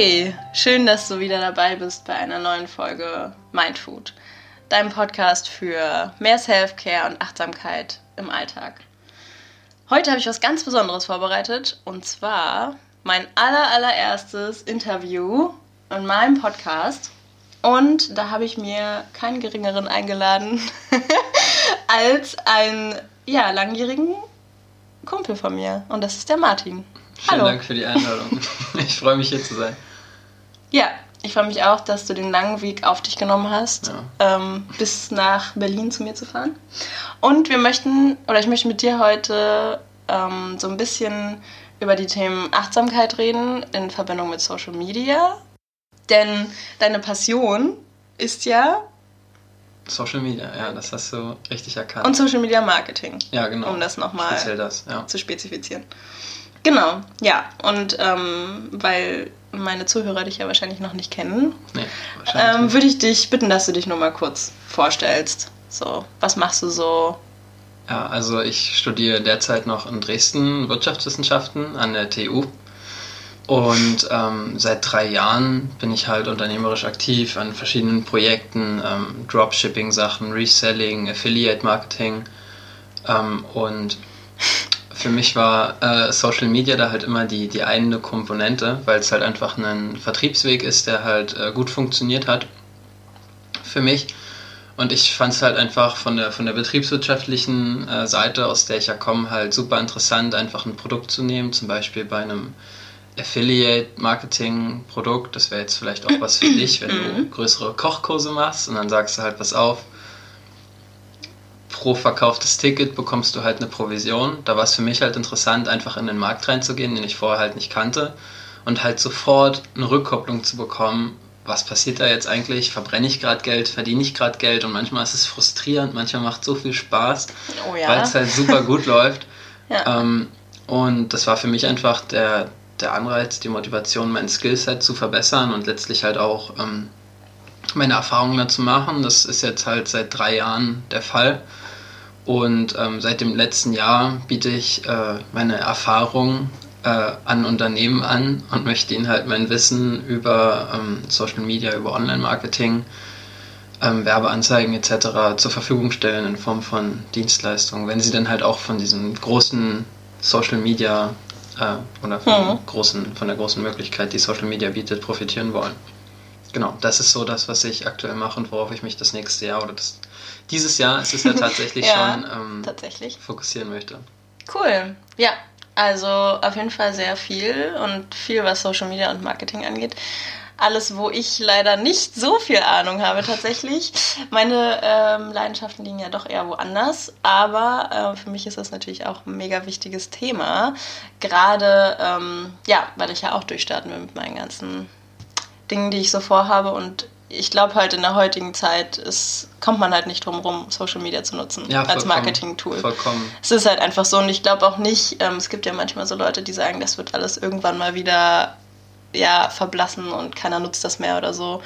Hey, schön, dass du wieder dabei bist bei einer neuen Folge Mindfood, deinem Podcast für mehr Self-Care und Achtsamkeit im Alltag. Heute habe ich was ganz Besonderes vorbereitet und zwar mein aller, allererstes Interview in meinem Podcast. Und da habe ich mir keinen geringeren eingeladen als einen ja, langjährigen Kumpel von mir. Und das ist der Martin. Vielen Hallo. Dank für die Einladung. Ich freue mich hier zu sein. Ja, ich freue mich auch, dass du den langen Weg auf dich genommen hast, ja. ähm, bis nach Berlin zu mir zu fahren. Und wir möchten, oder ich möchte mit dir heute ähm, so ein bisschen über die Themen Achtsamkeit reden in Verbindung mit Social Media. Denn deine Passion ist ja Social Media, ja, das hast du richtig erkannt. Und Social Media Marketing. Ja, genau. Um das nochmal ja. zu spezifizieren. Genau, ja. Und ähm, weil meine Zuhörer dich ja wahrscheinlich noch nicht kennen, nee, ähm, würde ich dich bitten, dass du dich nur mal kurz vorstellst. So, was machst du so? Ja, also ich studiere derzeit noch in Dresden Wirtschaftswissenschaften an der TU. Und ähm, seit drei Jahren bin ich halt unternehmerisch aktiv an verschiedenen Projekten, ähm, Dropshipping-Sachen, Reselling, Affiliate-Marketing. Ähm, und für mich war äh, Social Media da halt immer die, die eine Komponente, weil es halt einfach ein Vertriebsweg ist, der halt äh, gut funktioniert hat für mich. Und ich fand es halt einfach von der, von der betriebswirtschaftlichen äh, Seite, aus der ich ja komme, halt super interessant, einfach ein Produkt zu nehmen, zum Beispiel bei einem Affiliate-Marketing-Produkt. Das wäre jetzt vielleicht auch was für dich, wenn du mhm. größere Kochkurse machst und dann sagst du halt, was auf, pro verkauftes Ticket bekommst du halt eine Provision. Da war es für mich halt interessant, einfach in den Markt reinzugehen, den ich vorher halt nicht kannte und halt sofort eine Rückkopplung zu bekommen. Was passiert da jetzt eigentlich? Verbrenne ich gerade Geld? Verdiene ich gerade Geld? Und manchmal ist es frustrierend, manchmal macht es so viel Spaß, oh ja. weil es halt super gut läuft. Ja. Ähm, und das war für mich einfach der, der Anreiz, die Motivation, mein Skillset zu verbessern und letztlich halt auch ähm, meine Erfahrungen dazu machen. Das ist jetzt halt seit drei Jahren der Fall. Und ähm, seit dem letzten Jahr biete ich äh, meine Erfahrung äh, an Unternehmen an und möchte ihnen halt mein Wissen über ähm, Social Media, über Online-Marketing, ähm, Werbeanzeigen etc. zur Verfügung stellen in Form von Dienstleistungen, wenn sie dann halt auch von diesem großen Social Media äh, oder von, mhm. großen, von der großen Möglichkeit, die Social Media bietet, profitieren wollen. Genau, das ist so das, was ich aktuell mache und worauf ich mich das nächste Jahr oder das dieses Jahr ist es ja tatsächlich ja, schon ähm, tatsächlich. fokussieren möchte. Cool. Ja, also auf jeden Fall sehr viel und viel, was Social Media und Marketing angeht. Alles, wo ich leider nicht so viel Ahnung habe tatsächlich. Meine ähm, Leidenschaften liegen ja doch eher woanders, aber äh, für mich ist das natürlich auch ein mega wichtiges Thema. Gerade, ähm, ja, weil ich ja auch durchstarten will mit meinen ganzen Dingen, die ich so vorhabe und ich glaube halt in der heutigen Zeit ist, kommt man halt nicht drum rum, Social Media zu nutzen ja, als Marketing-Tool. Vollkommen. Es ist halt einfach so und ich glaube auch nicht, ähm, es gibt ja manchmal so Leute, die sagen, das wird alles irgendwann mal wieder ja, verblassen und keiner nutzt das mehr oder so.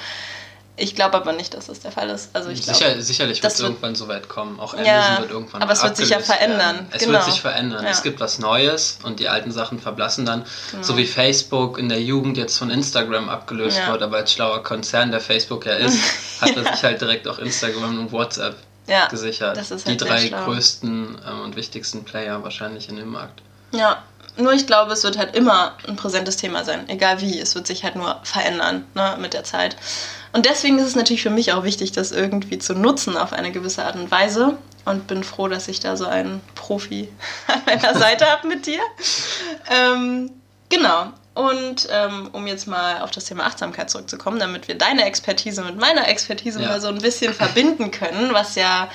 Ich glaube aber nicht, dass das der Fall ist. Also ich Sicher, glaube, sicherlich wird es irgendwann so weit kommen. Auch Amazon ja, wird irgendwann Aber es wird sich ja verändern. Werden. Es genau. wird sich verändern. Ja. Es gibt was Neues und die alten Sachen verblassen dann. Genau. So wie Facebook in der Jugend jetzt von Instagram abgelöst Ja. wurde, aber als schlauer Konzern, der Facebook ja ist, hat er sich halt direkt auch Instagram und WhatsApp gesichert. das ist die halt sehr drei schlau. größten ähm, und wichtigsten Player wahrscheinlich in dem Markt. Ja, nur ich glaube, es wird halt immer ein präsentes Thema sein, egal wie. Es wird sich halt nur verändern ne, mit der Zeit. Und deswegen ist es natürlich für mich auch wichtig, das irgendwie zu nutzen auf eine gewisse Art und Weise. Und bin froh, dass ich da so einen Profi an meiner Seite habe mit dir. Ähm, genau. Und ähm, um jetzt mal auf das Thema Achtsamkeit zurückzukommen, damit wir deine Expertise mit meiner Expertise Ja. mal so ein bisschen verbinden können, was ja,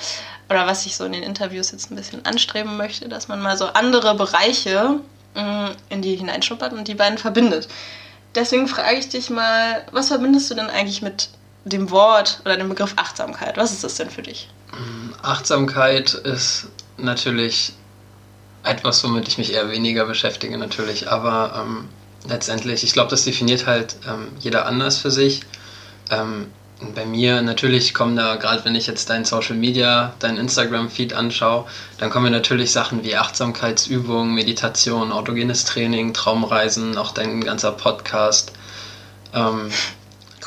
oder was ich so in den Interviews jetzt ein bisschen anstreben möchte, dass man mal so andere Bereiche mh, in die hineinschnuppert und die beiden verbindet. Deswegen frage ich dich mal, was verbindest du denn eigentlich mit dem Wort oder dem Begriff Achtsamkeit? Was ist das denn für dich? Achtsamkeit ist natürlich etwas, womit ich mich eher weniger beschäftige, natürlich. Aber ähm, letztendlich, ich glaube, das definiert halt ähm, jeder anders für sich. Ähm, bei mir natürlich kommen da, gerade wenn ich jetzt dein Social Media, dein Instagram-Feed anschaue, dann kommen mir natürlich Sachen wie Achtsamkeitsübungen, Meditation, autogenes Training, Traumreisen, auch dein ganzer Podcast, ähm,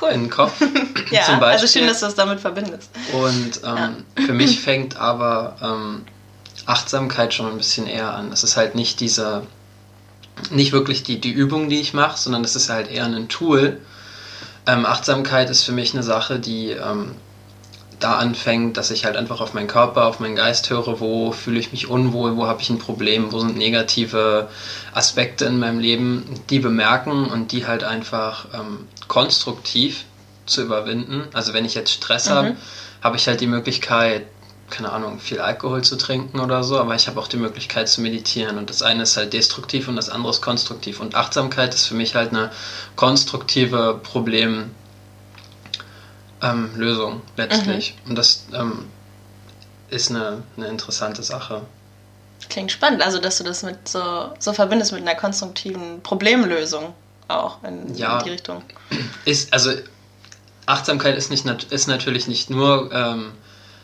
cool. in den Kopf. ja, zum Beispiel. also schön, dass du es damit verbindest. Und ähm, ja. für mich fängt aber ähm, Achtsamkeit schon ein bisschen eher an. Es ist halt nicht diese, nicht wirklich die, die Übung, die ich mache, sondern es ist halt eher ein Tool. Ähm, Achtsamkeit ist für mich eine Sache, die ähm, da anfängt, dass ich halt einfach auf meinen Körper, auf meinen Geist höre, wo fühle ich mich unwohl, wo habe ich ein Problem, wo sind negative Aspekte in meinem Leben, die bemerken und die halt einfach ähm, konstruktiv zu überwinden. Also wenn ich jetzt Stress mhm. habe, habe ich halt die Möglichkeit, keine Ahnung, viel Alkohol zu trinken oder so, aber ich habe auch die Möglichkeit zu meditieren und das eine ist halt destruktiv und das andere ist konstruktiv und Achtsamkeit ist für mich halt eine konstruktive Problem ähm, letztlich. Mhm. Und das ähm, ist eine, eine interessante Sache. Klingt spannend, also dass du das mit so, so verbindest mit einer konstruktiven Problemlösung auch in, ja, in die Richtung. Ist, also Achtsamkeit ist, nicht, ist natürlich nicht nur ähm,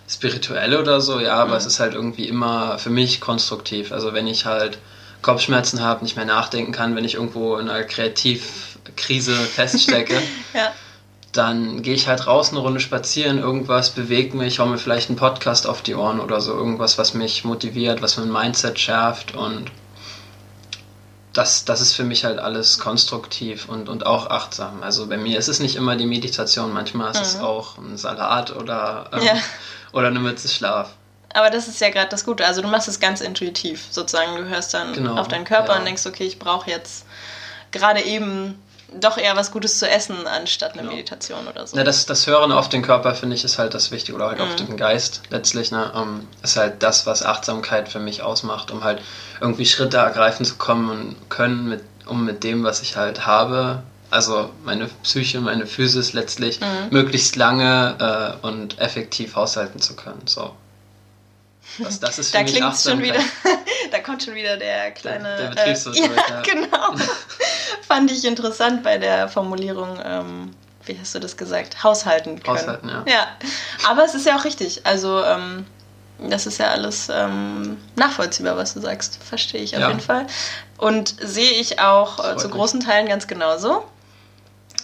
spirituell oder so, ja, aber mhm. es ist halt irgendwie immer für mich konstruktiv. Also wenn ich halt Kopfschmerzen habe, nicht mehr nachdenken kann, wenn ich irgendwo in einer Kreativkrise feststecke, ja dann gehe ich halt raus eine Runde spazieren, irgendwas bewegt mich, hau mir vielleicht einen Podcast auf die Ohren oder so, irgendwas, was mich motiviert, was mein Mindset schärft und das, das ist für mich halt alles konstruktiv und, und auch achtsam. Also bei mir ist es nicht immer die Meditation, manchmal ist mhm. es auch ein Salat oder, ähm, ja. Oder eine Mütze Schlaf. Aber das ist ja gerade das Gute. Also du machst es ganz intuitiv, sozusagen. Du hörst dann genau, auf deinen Körper ja. und denkst, okay, ich brauche jetzt gerade eben doch eher was Gutes zu essen, anstatt eine genau. Meditation oder so. Ja, das, das Hören auf den Körper, finde ich, ist halt das Wichtige, oder halt mhm. auf den Geist letztlich, ne, um, ist halt das, was Achtsamkeit für mich ausmacht, um halt irgendwie Schritte ergreifen zu kommen und können, mit, um mit dem, was ich halt habe, also meine Psyche, meine Physis letztlich, mhm. möglichst lange äh, und effektiv haushalten zu können. So. Das, das ist für da mich schon wieder, da kommt schon wieder der kleine. Der, der Äh, ja, ja, genau. Fand ich interessant bei der Formulierung. Ähm, wie hast du das gesagt? Haushalten können. Haushalten, ja. Ja, aber es ist ja auch richtig. Also ähm, das ist ja alles ähm, nachvollziehbar, was du sagst. Verstehe ich auf ja. jeden Fall. Und sehe ich auch äh, zu großen Teilen ganz genauso.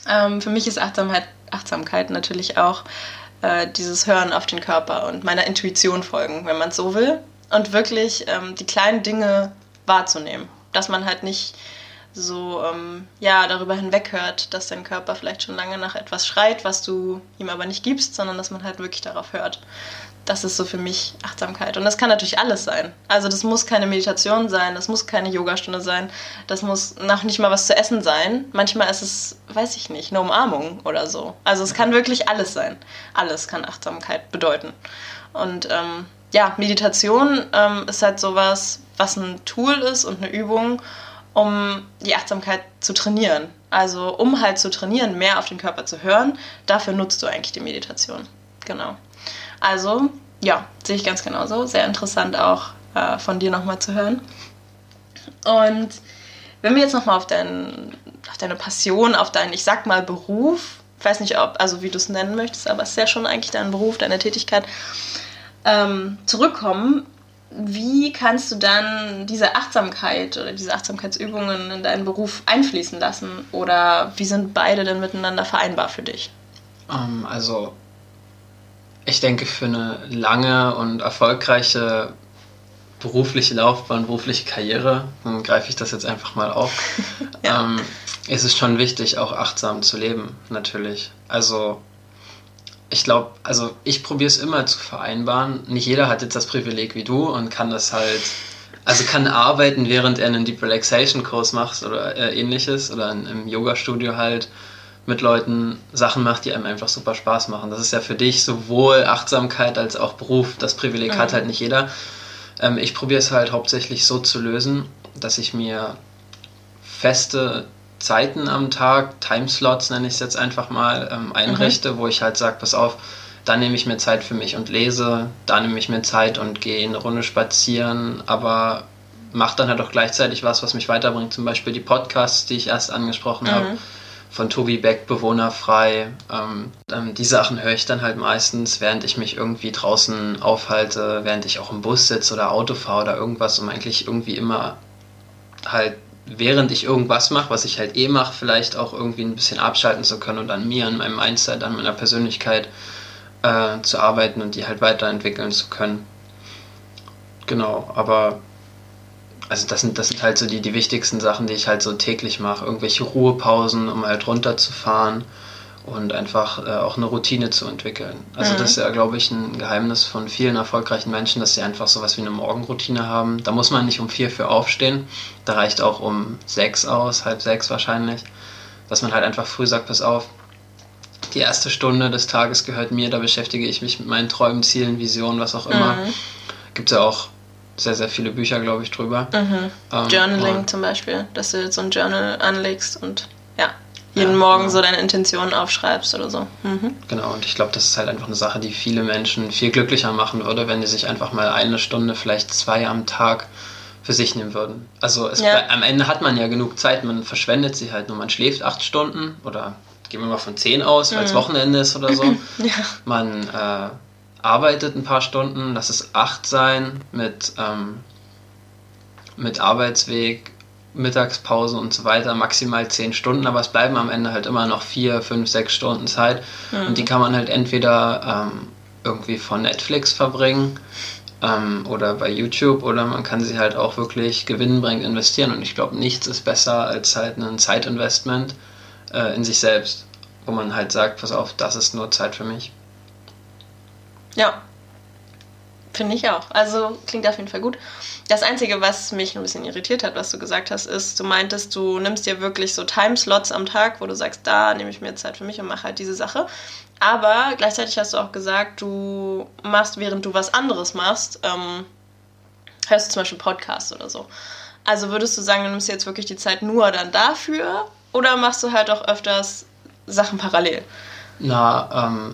Ähm, für mich ist Achtsamkeit, Achtsamkeit natürlich auch äh, dieses Hören auf den Körper und meiner Intuition folgen, wenn man es so will. Und wirklich ähm, die kleinen Dinge wahrzunehmen. Dass man halt nicht so ähm, ja, darüber hinweghört, dass dein Körper vielleicht schon lange nach etwas schreit, was du ihm aber nicht gibst, sondern dass man halt wirklich darauf hört das ist so für mich Achtsamkeit. Und das kann natürlich alles sein. Also das muss keine Meditation sein, das muss keine Yogastunde sein, das muss noch nicht mal was zu essen sein. Manchmal ist es, weiß ich nicht, eine Umarmung oder so. Also es kann wirklich alles sein. Alles kann Achtsamkeit bedeuten. Und ähm, ja, Meditation ähm, ist halt sowas, was ein Tool ist und eine Übung, um die Achtsamkeit zu trainieren. Also um halt zu trainieren, mehr auf den Körper zu hören, dafür nutzt du eigentlich die Meditation. Genau. Also, ja, sehe ich ganz genauso. Sehr interessant auch äh, von dir nochmal zu hören. Und wenn wir jetzt nochmal auf, dein, auf deine Passion, auf deinen, ich sag mal, Beruf, ich weiß nicht, ob, also wie du es nennen möchtest, aber es ist ja schon eigentlich dein Beruf, deine Tätigkeit, ähm, zurückkommen, wie kannst du dann diese Achtsamkeit oder diese Achtsamkeitsübungen in deinen Beruf einfließen lassen? Oder wie sind beide denn miteinander vereinbar für dich? Ähm, also ich denke, für eine lange und erfolgreiche berufliche Laufbahn, berufliche Karriere, dann greife ich das jetzt einfach mal auf, ja. ähm, ist es schon wichtig, auch achtsam zu leben, natürlich. Also ich glaube, also ich probiere es immer zu vereinbaren. Nicht jeder hat jetzt das Privileg wie du und kann das halt, also kann arbeiten, während er einen Deep Relaxation Kurs macht oder äh, ähnliches oder in, im Yoga-Studio halt mit Leuten Sachen macht, die einem einfach super Spaß machen. Das ist ja für dich sowohl Achtsamkeit als auch Beruf. Das Privileg mhm. hat halt nicht jeder. Ähm, ich probiere es halt hauptsächlich so zu lösen, dass ich mir feste Zeiten am Tag, Timeslots nenne ich es jetzt einfach mal, ähm, einrichte, mhm. wo ich halt sage, pass auf, da nehme ich mir Zeit für mich und lese, da nehme ich mir Zeit und gehe eine Runde spazieren, aber mache dann halt auch gleichzeitig was, was mich weiterbringt, zum Beispiel die Podcasts, die ich erst angesprochen mhm. habe von Tobi Beck, Bewohnerfrei. Ähm, ähm, die Sachen höre ich dann halt meistens, während ich mich irgendwie draußen aufhalte, während ich auch im Bus sitze oder Auto fahre oder irgendwas, um eigentlich irgendwie immer halt während ich irgendwas mache, was ich halt eh mache, vielleicht auch irgendwie ein bisschen abschalten zu können und an mir, an meinem Mindset, an meiner Persönlichkeit äh, zu arbeiten und die halt weiterentwickeln zu können. Genau, aber also das sind, das sind halt so die, die wichtigsten Sachen, die ich halt so täglich mache. Irgendwelche Ruhepausen, um halt runterzufahren und einfach äh, auch eine Routine zu entwickeln. Also mhm. das ist ja, glaube ich, ein Geheimnis von vielen erfolgreichen Menschen, dass sie einfach sowas wie eine Morgenroutine haben. Da muss man nicht um vier für aufstehen. Da reicht auch um sechs aus, halb sechs wahrscheinlich. Dass man halt einfach früh sagt, pass auf, die erste Stunde des Tages gehört mir, da beschäftige ich mich mit meinen Träumen, Zielen, Visionen, was auch immer. Mhm. Gibt es ja auch sehr, sehr viele Bücher, glaube ich, drüber. Mhm. Ähm, Journaling zum Beispiel, dass du jetzt so ein Journal anlegst und ja, jeden ja, Morgen genau. so deine Intentionen aufschreibst oder so. Mhm. Genau, und ich glaube, das ist halt einfach eine Sache, die viele Menschen viel glücklicher machen würde, wenn die sich einfach mal eine Stunde, vielleicht zwei am Tag für sich nehmen würden. Also ja. am Ende hat man ja genug Zeit, man verschwendet sie halt nur. Man schläft acht Stunden oder gehen wir mal von zehn aus, weil es mhm. Wochenende ist oder so. ja. Man äh, arbeitet ein paar Stunden, lass es acht sein mit, ähm, mit Arbeitsweg, Mittagspause und so weiter, maximal zehn Stunden, aber es bleiben am Ende halt immer noch vier, fünf, sechs Stunden Zeit mhm. und die kann man halt entweder ähm, irgendwie von Netflix verbringen ähm, oder bei YouTube oder man kann sie halt auch wirklich gewinnbringend investieren und ich glaube, nichts ist besser als halt ein Zeitinvestment äh, in sich selbst, wo man halt sagt, pass auf, das ist nur Zeit für mich. Ja. Finde ich auch. Also klingt auf jeden Fall gut. Das Einzige, was mich ein bisschen irritiert hat, was du gesagt hast, ist, du meintest, du nimmst dir wirklich so Timeslots am Tag, wo du sagst, da nehme ich mir Zeit für mich und mache halt diese Sache. Aber gleichzeitig hast du auch gesagt, du machst, während du was anderes machst, ähm, hörst du zum Beispiel Podcasts oder so. Also würdest du sagen, du nimmst jetzt wirklich die Zeit nur dann dafür oder machst du halt auch öfters Sachen parallel? Na, ähm,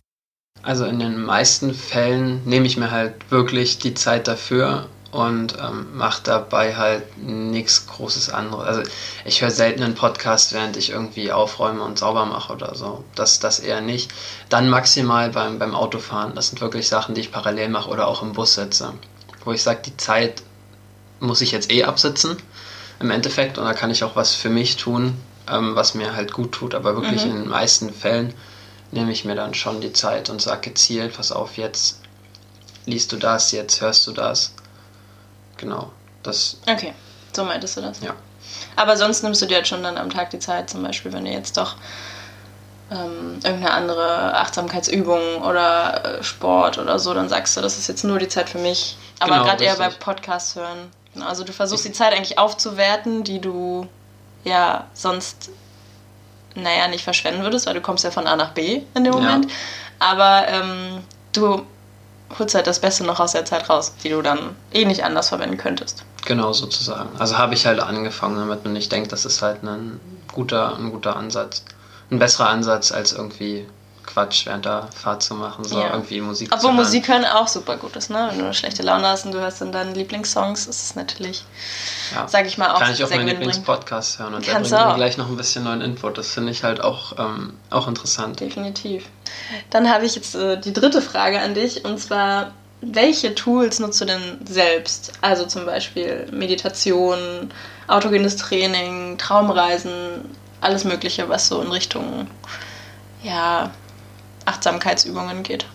also in den meisten Fällen nehme ich mir halt wirklich die Zeit dafür und ähm, mache dabei halt nichts Großes anderes. Also ich höre selten einen Podcast, während ich irgendwie aufräume und sauber mache oder so. Das, das eher nicht. Dann maximal beim, beim Autofahren. Das sind wirklich Sachen, die ich parallel mache oder auch im Bus sitze. Wo ich sage, die Zeit muss ich jetzt eh absitzen im Endeffekt und da kann ich auch was für mich tun, ähm, was mir halt gut tut. Aber wirklich mhm. in den meisten Fällen nehme ich mir dann schon die Zeit und sage gezielt, pass auf, jetzt liest du das, jetzt hörst du das. Genau. Das. Okay, so meintest du das? Ja. Aber sonst nimmst du dir halt schon dann am Tag die Zeit, zum Beispiel, wenn du jetzt doch ähm, irgendeine andere Achtsamkeitsübung oder äh, Sport oder so, dann sagst du, das ist jetzt nur die Zeit für mich. Aber genau, gerade eher bei Podcasts hören. Genau, also du versuchst die Zeit eigentlich aufzuwerten, die du ja sonst naja, nicht verschwenden würdest, weil du kommst ja von A nach B in dem Moment. Ja. Aber ähm, du holst halt das Beste noch aus der Zeit raus, die du dann eh nicht anders verwenden könntest. Genau, sozusagen. Also habe ich halt angefangen damit und ich denke, das ist halt ein guter, ein guter Ansatz. Ein besserer Ansatz als irgendwie Quatsch während der Fahrt zu machen, so ja. irgendwie Musik Obwohl zu hören. Musik hören auch super gut ist, ne? Wenn du eine schlechte Laune hast und du hörst dann deine Lieblingssongs, ist es natürlich, ja. sag ich mal, auch Kann ich auch meinen Lieblingspodcast hören und Kannst der bringt mir gleich noch ein bisschen neuen Input. Das finde ich halt auch, ähm, auch interessant. Definitiv. Dann habe ich jetzt äh, die dritte Frage an dich und zwar, welche Tools nutzt du denn selbst? Also zum Beispiel Meditation, autogenes Training, Traumreisen, alles Mögliche, was so in Richtung ja, Achtsamkeitsübungen geht.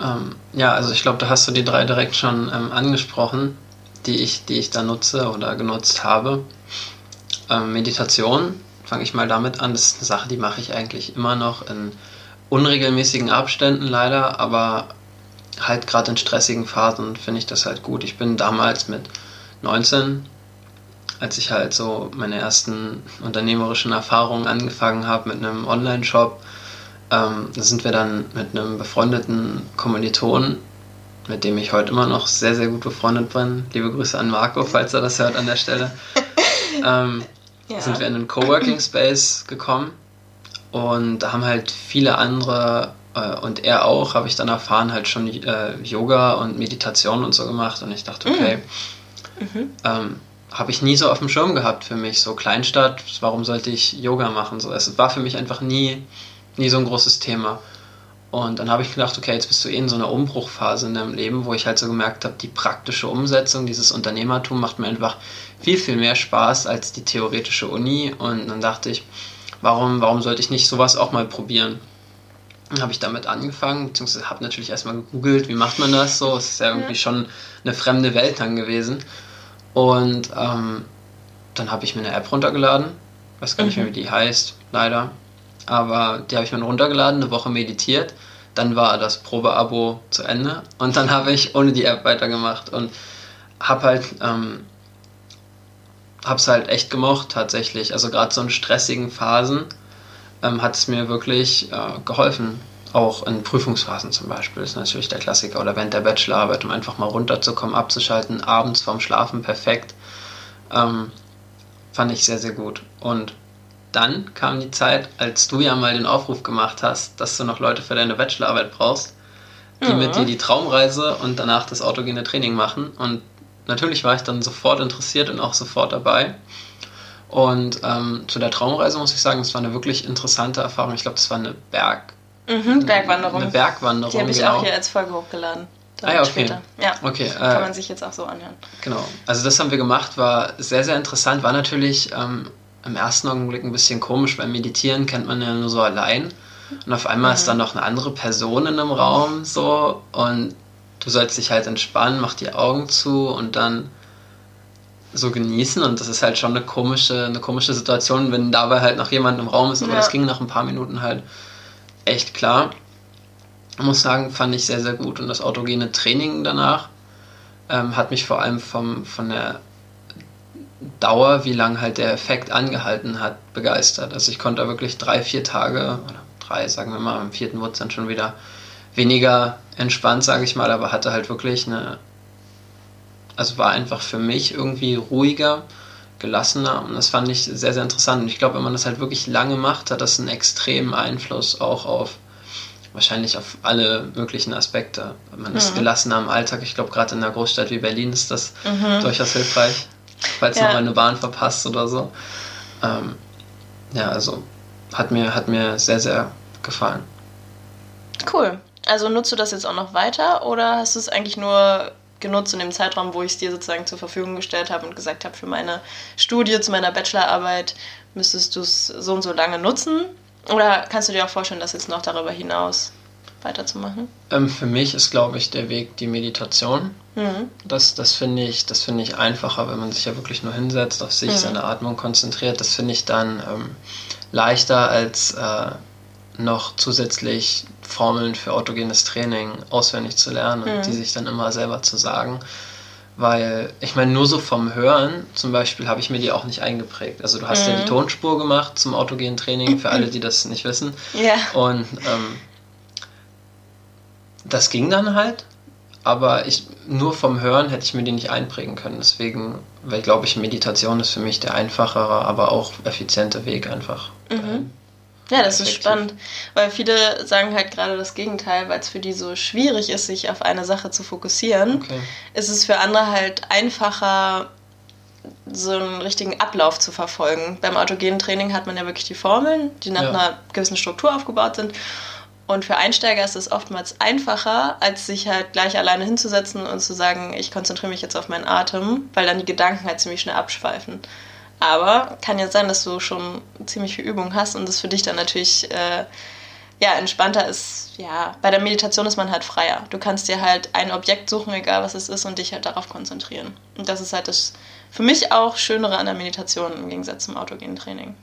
Ähm, ja, also ich glaube, da hast du die drei direkt schon ähm, angesprochen, die ich, die ich da nutze oder genutzt habe. Ähm, Meditation, fange ich mal damit an. Das ist eine Sache, die mache ich eigentlich immer noch in unregelmäßigen Abständen leider, aber halt gerade in stressigen Phasen finde ich das halt gut. Ich bin damals mit 19, als ich halt so meine ersten unternehmerischen Erfahrungen angefangen habe mit einem Online-Shop, ähm, sind wir dann mit einem befreundeten Kommilitonen, mit dem ich heute immer noch sehr, sehr gut befreundet bin. Liebe Grüße an Marco, falls er das hört an der Stelle. ähm, ja. Sind wir in einen Coworking Space gekommen und da haben halt viele andere äh, und er auch, habe ich dann erfahren, halt schon äh, Yoga und Meditation und so gemacht und ich dachte, okay, mm. mhm. ähm, habe ich nie so auf dem Schirm gehabt für mich. So Kleinstadt, warum sollte ich Yoga machen? So, es war für mich einfach nie nie so ein großes Thema. Und dann habe ich gedacht, okay, jetzt bist du eh in so einer Umbruchphase in deinem Leben, wo ich halt so gemerkt habe, die praktische Umsetzung, dieses Unternehmertum macht mir einfach viel, viel mehr Spaß als die theoretische Uni. Und dann dachte ich, warum, warum sollte ich nicht sowas auch mal probieren? Dann habe ich damit angefangen, beziehungsweise habe natürlich erstmal gegoogelt, wie macht man das so. Es ist ja irgendwie schon eine fremde Welt dann gewesen. Und ähm, dann habe ich mir eine App runtergeladen. Weiß gar nicht mehr, wie die heißt, leider. Aber die habe ich mir runtergeladen, eine Woche meditiert. Dann war das Probeabo zu Ende. Und dann habe ich ohne die App weitergemacht. Und habe halt, ähm, habe es halt echt gemocht tatsächlich. Also gerade so in stressigen Phasen ähm, hat es mir wirklich äh, geholfen. Auch in Prüfungsphasen zum Beispiel ist natürlich der Klassiker oder während der Bachelorarbeit, um einfach mal runterzukommen, abzuschalten, abends vorm Schlafen perfekt. Ähm, fand ich sehr, sehr gut. Und dann kam die Zeit, als du ja mal den Aufruf gemacht hast, dass du noch Leute für deine Bachelorarbeit brauchst, die ja. mit dir die Traumreise und danach das autogene Training machen. Und natürlich war ich dann sofort interessiert und auch sofort dabei. Und ähm, zu der Traumreise muss ich sagen, es war eine wirklich interessante Erfahrung. Ich glaube, das war eine Berg. Mhm, Bergwanderung. Eine Bergwanderung. Die habe ich genau. auch hier als Folge hochgeladen. Ah ja, okay. Später. Ja, okay, äh, kann man sich jetzt auch so anhören. Genau. Also das haben wir gemacht, war sehr, sehr interessant. War natürlich ähm, im ersten Augenblick ein bisschen komisch, weil Meditieren kennt man ja nur so allein. Und auf einmal mhm. ist dann noch eine andere Person in einem Raum so und du sollst dich halt entspannen, mach die Augen zu und dann so genießen und das ist halt schon eine komische, eine komische Situation, wenn dabei halt noch jemand im Raum ist, aber ja. das ging nach ein paar Minuten halt echt klar. Ich muss sagen, fand ich sehr, sehr gut und das autogene Training danach ähm, hat mich vor allem vom, von der Dauer, wie lange halt der Effekt angehalten hat, begeistert. Also ich konnte da wirklich drei, vier Tage, oder drei, sagen wir mal, am vierten wurde es dann schon wieder weniger entspannt, sage ich mal, aber hatte halt wirklich eine, also war einfach für mich irgendwie ruhiger, gelassener und das fand ich sehr, sehr interessant. Und ich glaube, wenn man das halt wirklich lange macht, hat das einen extremen Einfluss auch auf wahrscheinlich auf alle möglichen Aspekte. Man ist mhm. gelassener im Alltag. Ich glaube, gerade in einer Großstadt wie Berlin ist das mhm. durchaus hilfreich falls ja. du mal eine Bahn verpasst oder so. Ähm, ja, also hat mir, hat mir sehr, sehr gefallen. Cool. Also nutzt du das jetzt auch noch weiter oder hast du es eigentlich nur genutzt in dem Zeitraum, wo ich es dir sozusagen zur Verfügung gestellt habe und gesagt habe, für meine Studie, zu meiner Bachelorarbeit müsstest du es so und so lange nutzen? Oder kannst du dir auch vorstellen, das jetzt noch darüber hinaus weiterzumachen? Ähm, für mich ist, glaube ich, der Weg die Meditation. Mhm. Das, das finde ich, find ich einfacher, wenn man sich ja wirklich nur hinsetzt, auf sich, mhm. seine Atmung konzentriert. Das finde ich dann ähm, leichter als äh, noch zusätzlich Formeln für autogenes Training auswendig zu lernen und mhm. die sich dann immer selber zu sagen. Weil, ich meine, nur so vom Hören zum Beispiel habe ich mir die auch nicht eingeprägt. Also du hast ja die mhm. Tonspur gemacht zum autogenen Training, für alle, die das nicht wissen. Ja. Und ähm, das ging dann halt, aber ich nur vom Hören hätte ich mir die nicht einprägen können. Deswegen, weil glaube ich, Meditation ist für mich der einfachere, aber auch effiziente Weg einfach. Mhm. Ja, das effektiv. ist spannend, weil viele sagen halt gerade das Gegenteil, weil es für die so schwierig ist, sich auf eine Sache zu fokussieren. Okay. Ist es für andere halt einfacher, so einen richtigen Ablauf zu verfolgen. Beim autogenen Training hat man ja wirklich die Formeln, die nach ja. einer gewissen Struktur aufgebaut sind. Und für Einsteiger ist es oftmals einfacher, als sich halt gleich alleine hinzusetzen und zu sagen, ich konzentriere mich jetzt auf meinen Atem, weil dann die Gedanken halt ziemlich schnell abschweifen. Aber kann ja sein, dass du schon ziemlich viel Übung hast und das für dich dann natürlich äh, ja, entspannter ist. Ja, bei der Meditation ist man halt freier. Du kannst dir halt ein Objekt suchen, egal was es ist, und dich halt darauf konzentrieren. Und das ist halt das für mich auch Schönere an der Meditation im Gegensatz zum autogenen Training.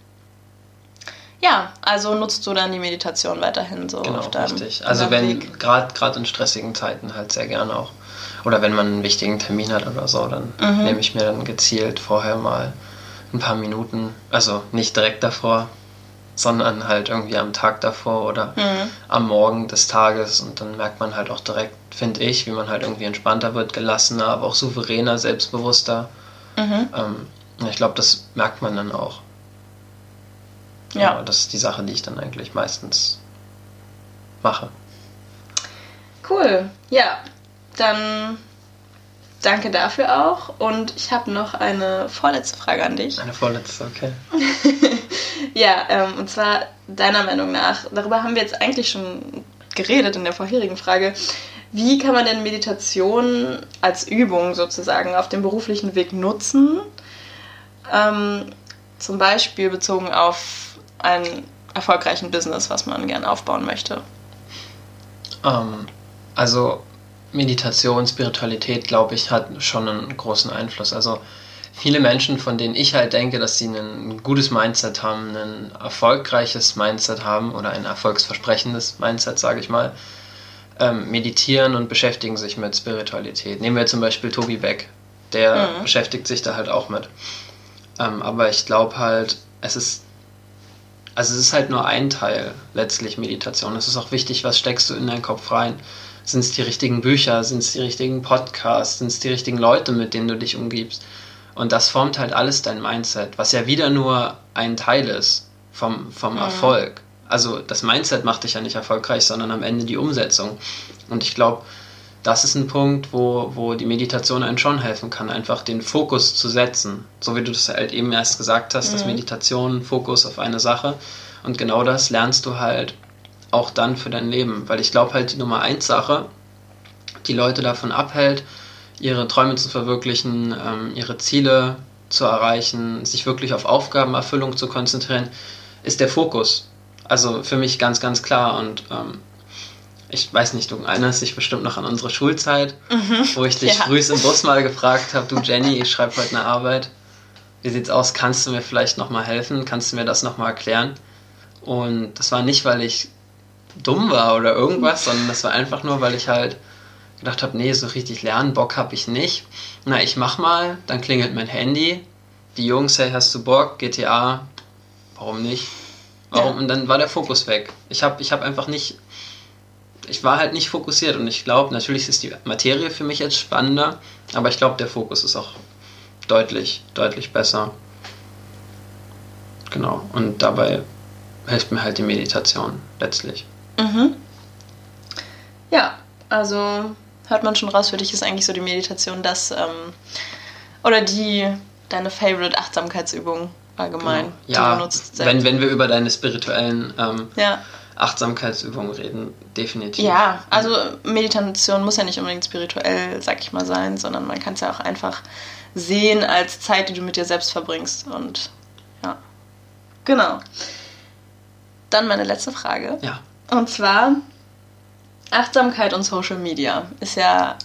Ja, also nutzt du dann die Meditation weiterhin so genau, auf deinem, richtig. Also wenn gerade in stressigen Zeiten halt sehr gerne auch oder wenn man einen wichtigen Termin hat oder so, dann mhm. nehme ich mir dann gezielt vorher mal ein paar Minuten, also nicht direkt davor, sondern halt irgendwie am Tag davor oder mhm. am Morgen des Tages und dann merkt man halt auch direkt, finde ich, wie man halt irgendwie entspannter wird, gelassener, aber auch souveräner, selbstbewusster. Mhm. Ähm, ich glaube, das merkt man dann auch. Ja. Aber das ist die Sache, die ich dann eigentlich meistens mache. Cool. Ja, dann danke dafür auch. Und ich habe noch eine vorletzte Frage an dich. Eine vorletzte, okay. ja, ähm, und zwar deiner Meinung nach, darüber haben wir jetzt eigentlich schon geredet in der vorherigen Frage. Wie kann man denn Meditation als Übung sozusagen auf dem beruflichen Weg nutzen? Ähm, zum Beispiel bezogen auf einen erfolgreichen Business, was man gern aufbauen möchte. Ähm, also Meditation, Spiritualität, glaube ich, hat schon einen großen Einfluss. Also viele Menschen, von denen ich halt denke, dass sie ein gutes Mindset haben, ein erfolgreiches Mindset haben oder ein erfolgsversprechendes Mindset, sage ich mal, ähm, meditieren und beschäftigen sich mit Spiritualität. Nehmen wir zum Beispiel Tobi Beck, der mhm. beschäftigt sich da halt auch mit. Ähm, aber ich glaube halt, es ist, also es ist halt nur ein Teil letztlich Meditation. Es ist auch wichtig, was steckst du in deinen Kopf rein. Sind es die richtigen Bücher? Sind es die richtigen Podcasts? Sind es die richtigen Leute, mit denen du dich umgibst? Und das formt halt alles dein Mindset, was ja wieder nur ein Teil ist vom, vom mhm. Erfolg. Also das Mindset macht dich ja nicht erfolgreich, sondern am Ende die Umsetzung. Und ich glaube, das ist ein Punkt, wo, wo die Meditation einen schon helfen kann, einfach den Fokus zu setzen. So wie du das halt eben erst gesagt hast, mhm. dass Meditation Fokus auf eine Sache. Und genau das lernst du halt auch dann für dein Leben. Weil ich glaube halt, die Nummer eins Sache, die Leute davon abhält, ihre Träume zu verwirklichen, ähm, ihre Ziele zu erreichen, sich wirklich auf Aufgabenerfüllung zu konzentrieren, ist der Fokus. Also für mich ganz, ganz klar. Und ähm, ich weiß nicht, du erinnerst dich bestimmt noch an unsere Schulzeit, mhm, wo ich dich ja. früh im Bus mal gefragt habe, du Jenny, ich schreibe heute eine Arbeit. Wie sieht's aus? Kannst du mir vielleicht nochmal helfen? Kannst du mir das nochmal erklären? Und das war nicht, weil ich dumm war oder irgendwas, sondern das war einfach nur, weil ich halt gedacht habe, nee, so richtig lernen, Bock habe ich nicht. Na, ich mach mal, dann klingelt mein Handy. Die Jungs, hey, hast du Bock? GTA? Warum nicht? Warum? Ja. Und dann war der Fokus weg. Ich habe ich hab einfach nicht, ich war halt nicht fokussiert und ich glaube, natürlich ist die Materie für mich jetzt spannender, aber ich glaube, der Fokus ist auch deutlich, deutlich besser. Genau. Und dabei hilft mir halt die Meditation letztlich. Mhm. Ja, also hört man schon raus, für dich ist eigentlich so die Meditation das, ähm, oder die, deine Favorite Achtsamkeitsübung allgemein, genau. ja. Wenn, wenn wir über deine spirituellen ähm, ja. Achtsamkeitsübungen reden, definitiv. Ja, also Meditation muss ja nicht unbedingt spirituell, sag ich mal, sein, sondern man kann es ja auch einfach sehen als Zeit, die du mit dir selbst verbringst. Und ja, genau. Dann meine letzte Frage. Ja. Und zwar, Achtsamkeit und Social Media ist ja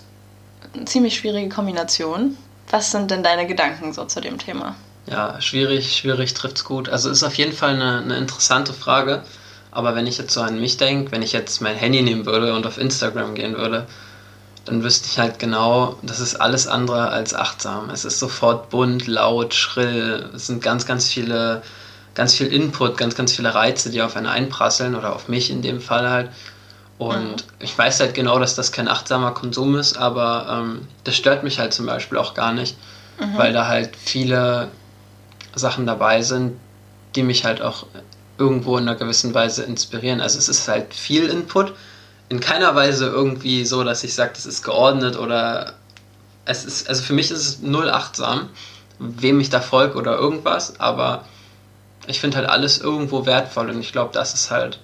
eine ziemlich schwierige Kombination. Was sind denn deine Gedanken so zu dem Thema? Ja, schwierig, schwierig trifft es gut. Also ist auf jeden Fall eine, eine interessante Frage. Aber wenn ich jetzt so an mich denke, wenn ich jetzt mein Handy nehmen würde und auf Instagram gehen würde, dann wüsste ich halt genau, das ist alles andere als achtsam. Es ist sofort bunt, laut, schrill. Es sind ganz, ganz viele, ganz viel Input, ganz, ganz viele Reize, die auf einen einprasseln oder auf mich in dem Fall halt. Und mhm. ich weiß halt genau, dass das kein achtsamer Konsum ist, aber ähm, das stört mich halt zum Beispiel auch gar nicht, mhm. weil da halt viele Sachen dabei sind, die mich halt auch irgendwo in einer gewissen Weise inspirieren. Also es ist halt viel Input, in keiner Weise irgendwie so, dass ich sage, das ist geordnet oder es ist, also für mich ist es null achtsam, wem ich da folge oder irgendwas, aber ich finde halt alles irgendwo wertvoll und ich glaube, das ist halt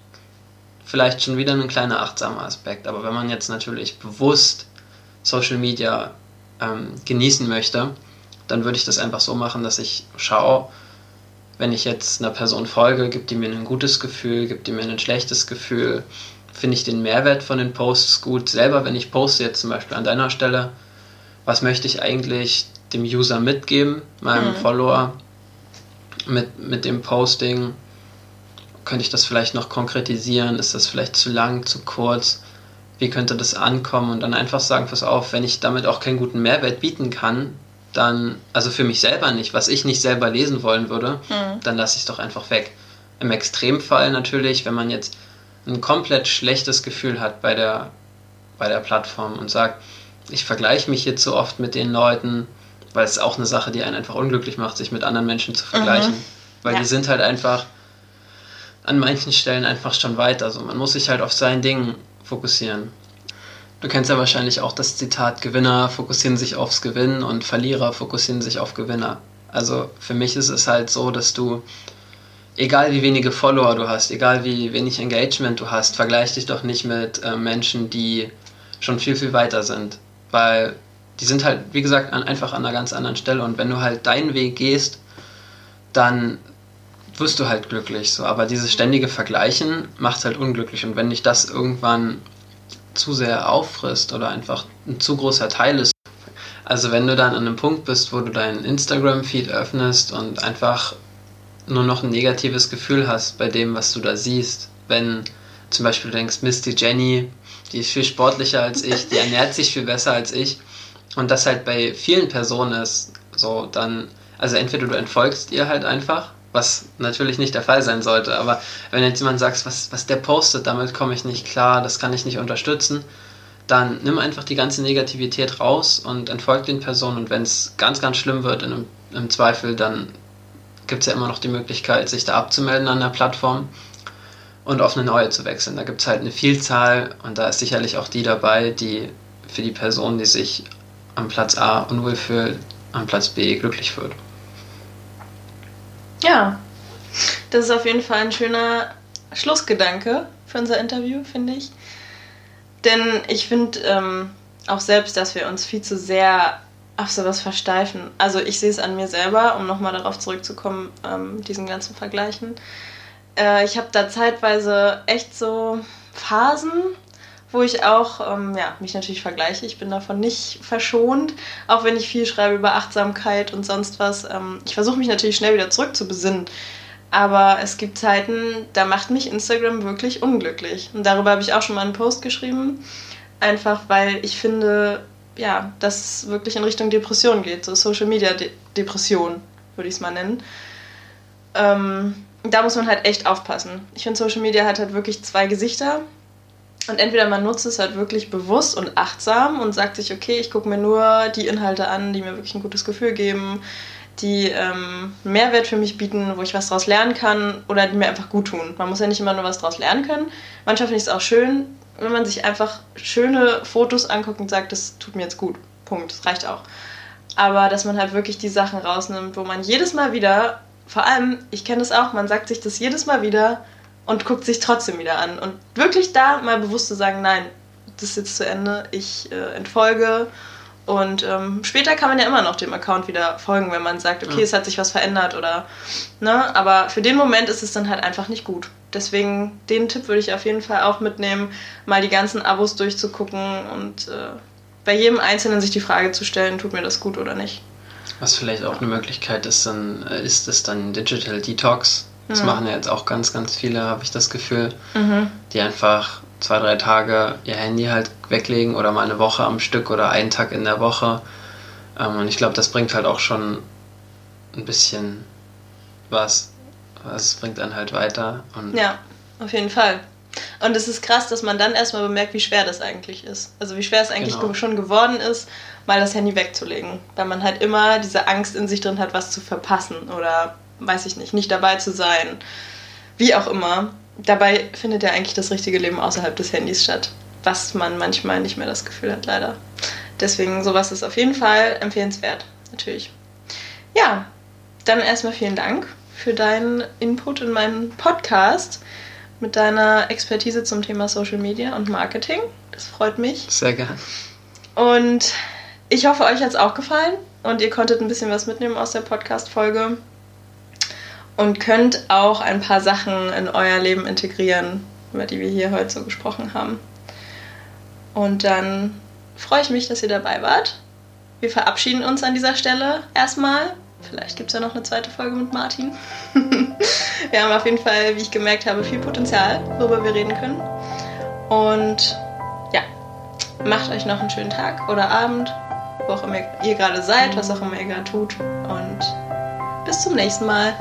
vielleicht schon wieder ein kleiner achtsamer Aspekt. Aber wenn man jetzt natürlich bewusst Social Media ähm, genießen möchte, dann würde ich das einfach so machen, dass ich schaue, wenn ich jetzt einer Person folge, gibt die mir ein gutes Gefühl, gibt die mir ein schlechtes Gefühl, finde ich den Mehrwert von den Posts gut. Selber, wenn ich poste jetzt zum Beispiel an deiner Stelle, was möchte ich eigentlich dem User mitgeben, meinem mhm. Follower, mit, mit dem Posting? könnte ich das vielleicht noch konkretisieren? Ist das vielleicht zu lang, zu kurz? Wie könnte das ankommen? Und dann einfach sagen, pass auf, wenn ich damit auch keinen guten Mehrwert bieten kann, dann, also für mich selber nicht, was ich nicht selber lesen wollen würde, mhm. dann lasse ich es doch einfach weg. Im Extremfall natürlich, wenn man jetzt ein komplett schlechtes Gefühl hat bei der, bei der Plattform und sagt, ich vergleiche mich hier zu oft mit den Leuten, weil es ist auch eine Sache, die einen einfach unglücklich macht, sich mit anderen Menschen zu vergleichen. Mhm. Weil ja. die sind halt einfach an manchen Stellen einfach schon weiter. Also man muss sich halt auf sein Ding fokussieren. Du kennst ja wahrscheinlich auch das Zitat, Gewinner fokussieren sich aufs Gewinnen und Verlierer fokussieren sich auf Gewinner. Also für mich ist es halt so, dass du egal wie wenige Follower du hast, egal wie wenig Engagement du hast, vergleich dich doch nicht mit äh, Menschen, die schon viel, viel weiter sind. Weil die sind halt, wie gesagt, an, einfach an einer ganz anderen Stelle. Und wenn du halt deinen Weg gehst, dann wirst du halt glücklich. So. Aber dieses ständige Vergleichen macht halt unglücklich. Und wenn dich das irgendwann zu sehr auffrisst oder einfach ein zu großer Teil ist, also wenn du dann an einem Punkt bist, wo du deinen Instagram-Feed öffnest und einfach nur noch ein negatives Gefühl hast bei dem, was du da siehst, wenn zum Beispiel du denkst, Mist, die Jenny, die ist viel sportlicher als ich, die ernährt sich viel besser als ich und das halt bei vielen Personen ist, so dann, also entweder du entfolgst ihr halt einfach, was natürlich nicht der Fall sein sollte, aber wenn jetzt jemand sagt, was, was der postet, damit komme ich nicht klar, das kann ich nicht unterstützen, dann nimm einfach die ganze Negativität raus und entfolg den Personen und wenn es ganz, ganz schlimm wird einem, im Zweifel, dann gibt es ja immer noch die Möglichkeit, sich da abzumelden an der Plattform und auf eine neue zu wechseln. Da gibt es halt eine Vielzahl und da ist sicherlich auch die dabei, die für die Person, die sich am Platz A unwohl fühlt, am Platz B glücklich wird. Ja, das ist auf jeden Fall ein schöner Schlussgedanke für unser Interview, finde ich. Denn ich finde ähm, auch selbst, dass wir uns viel zu sehr auf sowas versteifen. Also ich sehe es an mir selber, um nochmal darauf zurückzukommen, ähm, diesen ganzen Vergleichen. Äh, ich habe da zeitweise echt so Phasen, wo ich auch ähm, ja, mich natürlich vergleiche. Ich bin davon nicht verschont, auch wenn ich viel schreibe über Achtsamkeit und sonst was. Ähm, ich versuche mich natürlich schnell wieder zurück zu besinnen. Aber es gibt Zeiten, da macht mich Instagram wirklich unglücklich. Und darüber habe ich auch schon mal einen Post geschrieben. Einfach weil ich finde, ja, dass es wirklich in Richtung Depression geht. So Social Media De Depression, würde ich es mal nennen. Ähm, da muss man halt echt aufpassen. Ich finde, Social Media hat halt wirklich zwei Gesichter. Und entweder man nutzt es halt wirklich bewusst und achtsam und sagt sich, okay, ich gucke mir nur die Inhalte an, die mir wirklich ein gutes Gefühl geben, die ähm, Mehrwert für mich bieten, wo ich was daraus lernen kann oder die mir einfach gut tun. Man muss ja nicht immer nur was daraus lernen können. Manchmal finde ich es auch schön, wenn man sich einfach schöne Fotos anguckt und sagt, das tut mir jetzt gut. Punkt. Das reicht auch. Aber dass man halt wirklich die Sachen rausnimmt, wo man jedes Mal wieder, vor allem, ich kenne das auch, man sagt sich das jedes Mal wieder, und guckt sich trotzdem wieder an. Und wirklich da mal bewusst zu sagen, nein, das ist jetzt zu Ende, ich äh, entfolge. Und ähm, später kann man ja immer noch dem Account wieder folgen, wenn man sagt, okay, ja. es hat sich was verändert oder, ne, aber für den Moment ist es dann halt einfach nicht gut. Deswegen, den Tipp würde ich auf jeden Fall auch mitnehmen, mal die ganzen Abos durchzugucken und äh, bei jedem Einzelnen sich die Frage zu stellen, tut mir das gut oder nicht. Was vielleicht auch eine Möglichkeit ist, dann äh, ist es dann Digital Detox das mhm. machen ja jetzt auch ganz, ganz viele, habe ich das Gefühl, mhm. die einfach zwei, drei Tage ihr Handy halt weglegen oder mal eine Woche am Stück oder einen Tag in der Woche. Ähm, und ich glaube, das bringt halt auch schon ein bisschen was. Es bringt dann halt weiter. Und ja, auf jeden Fall. Und es ist krass, dass man dann erstmal bemerkt, wie schwer das eigentlich ist. Also wie schwer es eigentlich genau. schon geworden ist, mal das Handy wegzulegen. Weil man halt immer diese Angst in sich drin hat, was zu verpassen oder weiß ich nicht, nicht dabei zu sein. Wie auch immer. Dabei findet ja eigentlich das richtige Leben außerhalb des Handys statt. Was man manchmal nicht mehr das Gefühl hat, leider. Deswegen, sowas ist auf jeden Fall empfehlenswert, natürlich. Ja, dann erstmal vielen Dank für deinen Input in meinen Podcast mit deiner Expertise zum Thema Social Media und Marketing. Das freut mich. Sehr gern. Und ich hoffe, euch hat es auch gefallen und ihr konntet ein bisschen was mitnehmen aus der Podcast-Folge und könnt auch ein paar Sachen in euer Leben integrieren, über die wir hier heute so gesprochen haben. Und dann freue ich mich, dass ihr dabei wart. Wir verabschieden uns an dieser Stelle erstmal. Vielleicht gibt es ja noch eine zweite Folge mit Martin. wir haben auf jeden Fall, wie ich gemerkt habe, viel Potenzial, worüber wir reden können. Und ja, macht euch noch einen schönen Tag oder Abend, wo auch immer ihr gerade seid, was auch immer ihr gerade tut. Und bis zum nächsten Mal.